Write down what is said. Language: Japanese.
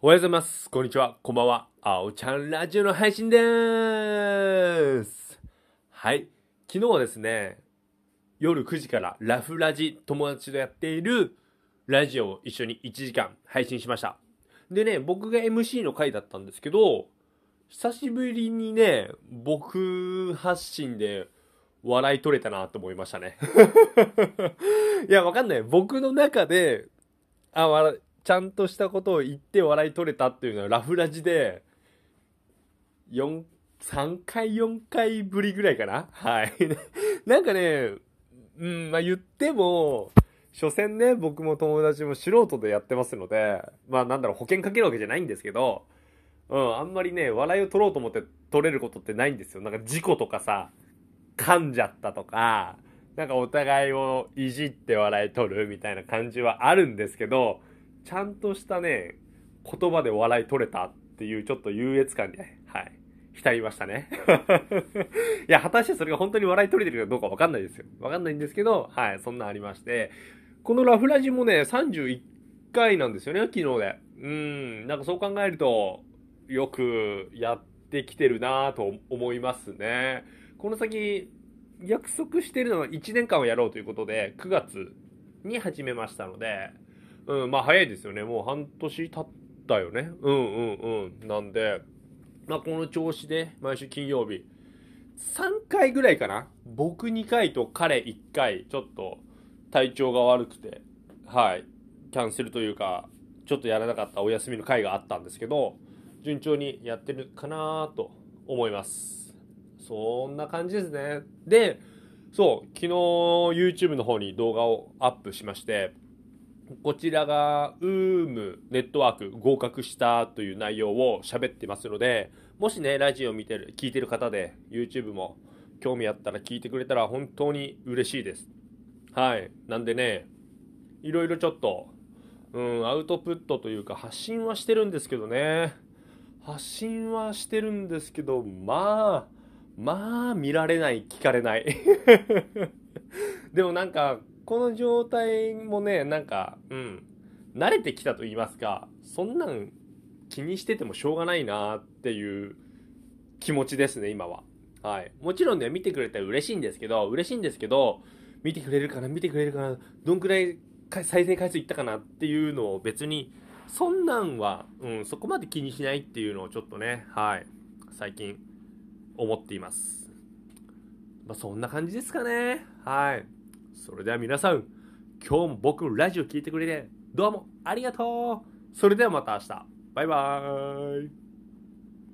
おはようございます。こんにちは。こんばんは。あおちゃんラジオの配信でーす。はい。昨日はですね、夜9時からラフラジ友達とやっているラジオを一緒に1時間配信しました。でね、僕が MC の回だったんですけど、久しぶりにね、僕発信で笑い取れたなと思いましたね。いや、わかんない。僕の中で、あ、笑ちゃんとしたことを言って笑い取れたっていうのはラフラジで、4、3回、4回ぶりぐらいかな？はい。なんかね、うん、まあ言っても、所詮ね、僕も友達も素人でやってますので、まあなんだろう、保険かけるわけじゃないんですけど、うん、あんまりね、笑いを取ろうと思って取れることってないんですよ。なんか事故とかさ、噛んじゃったとか、なんかお互いをいじって笑い取るみたいな感じはあるんですけど、ちゃんとしたね、言葉で笑い取れたっていうちょっと優越感に、はい、浸りましたね。いや、果たしてそれが本当に笑い取れてるかどうかわかんないですよ。わかんないんですけど、はい、そんなんありまして、このラフラジもね、31回なんですよね、昨日で。うん、なんかそう考えると、よくやってきてるなぁと思いますね。この先、約束してるのは1年間をやろうということで、9月に始めましたので、うん、まあ早いですよね。もう半年経ったよね。うんうんうん。なんで、まあこの調子で毎週金曜日、3回ぐらいかな僕2回と彼1回、ちょっと体調が悪くて、はい、キャンセルというか、ちょっとやらなかったお休みの回があったんですけど、順調にやってるかなと思います。そんな感じですね。で、そう、昨日 YouTube の方に動画をアップしまして、こちらが UM ネットワーク合格したという内容を喋ってますので、もしね、ラジオ見てる、聞いてる方で YouTube も興味あったら聞いてくれたら本当に嬉しいです。はい。なんでね、いろいろちょっと、うん、アウトプットというか発信はしてるんですけどね。発信はしてるんですけど、まあ、まあ、見られない、聞かれない。でもなんか、この状態もね、なんか、うん、慣れてきたと言いますか、そんなん気にしててもしょうがないなっていう気持ちですね、今は。はい。もちろんね、見てくれたら嬉しいんですけど、嬉しいんですけど、見てくれるかな、見てくれるかな、どんくらい再生回数いったかなっていうのを別に、そんなんは、うん、そこまで気にしないっていうのをちょっとね、はい、最近思っています。まあ、そんな感じですかね。はい。それでは皆さん、今日も僕のラジオ聞いてくれて、どうもありがとうそれではまた明日。バイバーイ